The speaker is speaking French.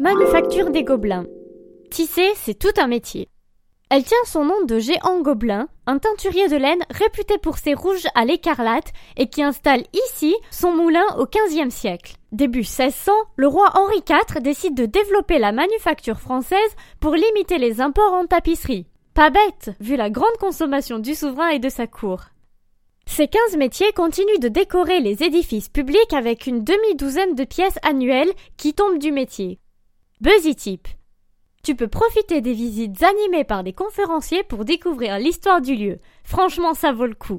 Manufacture des Gobelins. Tisser, c'est tout un métier. Elle tient son nom de Géant Gobelin, un teinturier de laine réputé pour ses rouges à l'écarlate et qui installe ici son moulin au XVe siècle. Début 1600, le roi Henri IV décide de développer la manufacture française pour limiter les imports en tapisserie. Pas bête, vu la grande consommation du souverain et de sa cour. Ces 15 métiers continuent de décorer les édifices publics avec une demi-douzaine de pièces annuelles qui tombent du métier. BuzzyTip. Tu peux profiter des visites animées par des conférenciers pour découvrir l'histoire du lieu. Franchement, ça vaut le coup.